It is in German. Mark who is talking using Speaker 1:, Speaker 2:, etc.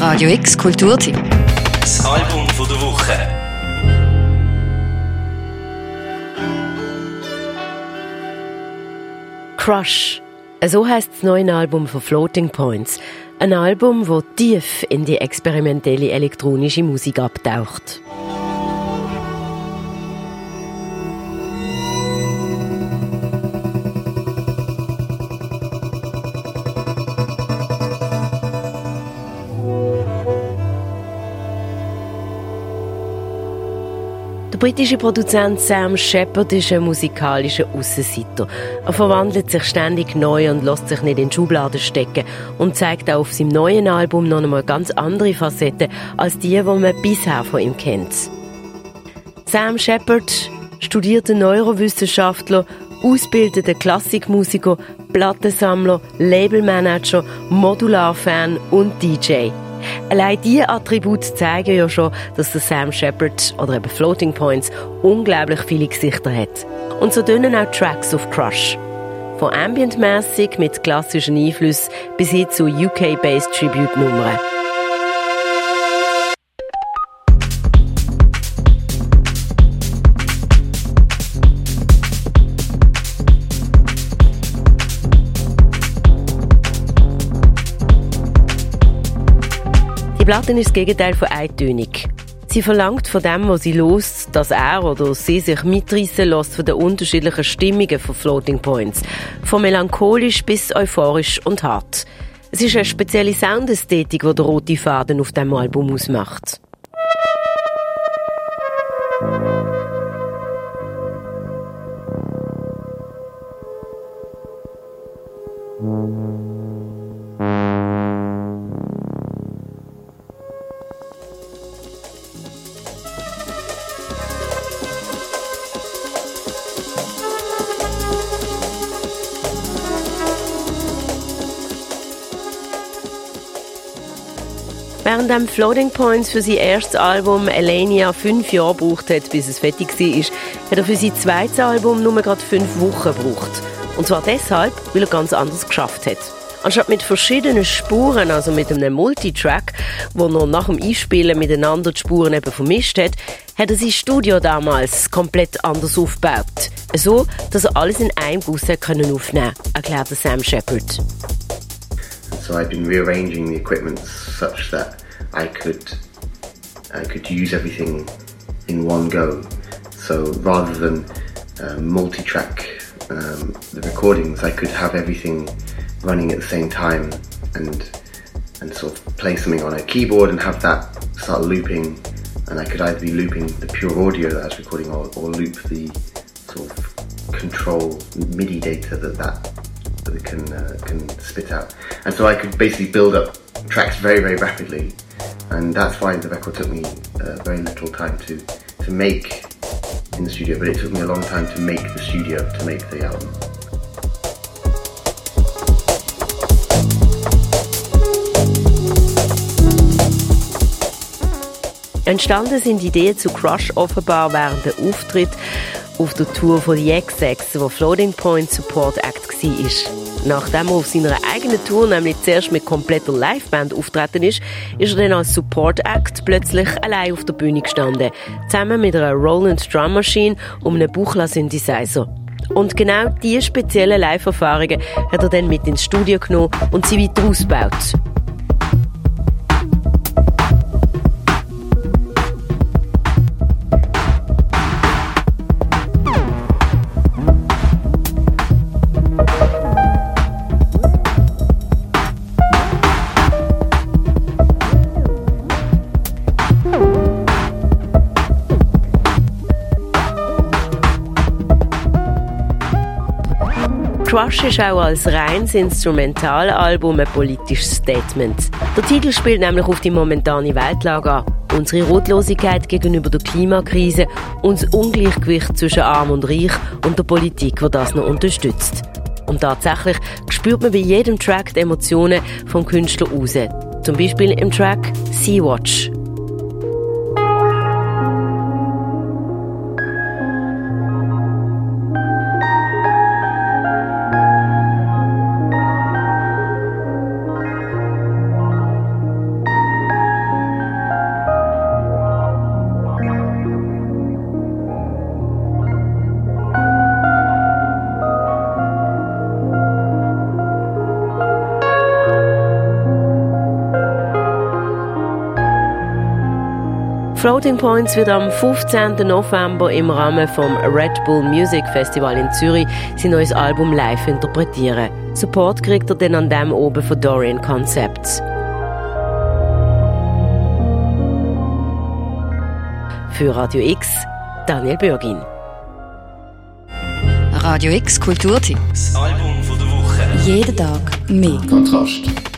Speaker 1: Radio X Kulturtipp.
Speaker 2: Das Album von der Woche.
Speaker 3: Crush. So heißt das neue Album von Floating Points. Ein Album, das tief in die experimentelle elektronische Musik abtaucht. Britische Produzent Sam Shepard ist ein musikalischer Aussenseiter. Er verwandelt sich ständig neu und lässt sich nicht in Schubladen stecken und zeigt auch auf seinem neuen Album noch einmal ganz andere Facetten als die, die man bisher von ihm kennt. Sam Shepard, studierter Neurowissenschaftler, ausgebildeter Klassikmusiker, Plattensammler, Labelmanager, Modularfan und DJ. Allein diese Attribute zeigen ja schon, dass der Sam Shepard oder eben Floating Points unglaublich viele Gesichter hat. Und so dünnen auch Tracks auf Crush. Von ambientmäßig mit klassischen Einflüssen bis hin zu UK-based Tribute-Nummern. Platte ist das Gegenteil von eintönig. Sie verlangt von dem, was sie lost, dass er oder sie sich mitreißen lässt von den unterschiedlichen Stimmungen von Floating Points. Von melancholisch bis euphorisch und hart. Es ist eine spezielle Soundästhetik, die der rote Faden auf diesem Album ausmacht. Während dem Floating Points für sein erstes Album Elenia fünf Jahre gebraucht hat, bis es fertig war, hat er für sein zweites Album nur gerade fünf Wochen gebraucht. Und zwar deshalb, weil er ganz anders geschafft hat. Anstatt mit verschiedenen Spuren, also mit einem Multitrack, wo er nach dem Einspielen miteinander die Spuren eben vermischt hat, hat er sein Studio damals komplett anders aufgebaut. So, dass er alles in einem Guss aufnehmen konnte, erklärt Sam Shepard.
Speaker 4: So I've been rearranging the equipment such that I could I could use everything in one go. So rather than uh, multi-track um, the recordings, I could have everything running at the same time and and sort of play something on a keyboard and have that start looping. And I could either be looping the pure audio that I was recording or, or loop the sort of control MIDI data that that that can uh, can spit out. And so I could basically build up tracks very very rapidly, and that's why the record took me uh, very little time to to make in the studio. But it took me a long time to make the studio to make the album.
Speaker 3: Entstanden sind Ideen zu Crush offenbar während der Auftritt auf der Tour von The XX, wo Floating Point Support Act war. Nachdem er auf seiner eigenen Tour nämlich zuerst mit kompletter Liveband auftreten ist, ist er dann als Support Act plötzlich allein auf der Bühne gestanden, zusammen mit einer Roland Drum Machine und einem Buchla Synthesizer. Und genau diese speziellen Live-Erfahrungen hat er dann mit ins Studio genommen und sie weiter ausgebaut. Crush ist auch als reines Instrumentalalbum ein politisches Statement. Der Titel spielt nämlich auf die momentane Weltlage an. Unsere Rotlosigkeit gegenüber der Klimakrise das Ungleichgewicht zwischen Arm und Reich und der Politik, die das noch unterstützt. Und tatsächlich spürt man bei jedem Track die Emotionen vom Künstler raus. Zum Beispiel im Track Sea-Watch Floating Points wird am 15. November im Rahmen vom Red Bull Music Festival in Zürich sein neues Album live interpretieren. Support kriegt er dann an dem oben von Dorian Concepts. Für Radio X, Daniel Bürgin.
Speaker 1: Radio X Kulturtipps.
Speaker 2: Album von der Woche.
Speaker 1: Jeden Tag mehr.
Speaker 5: Kontrast.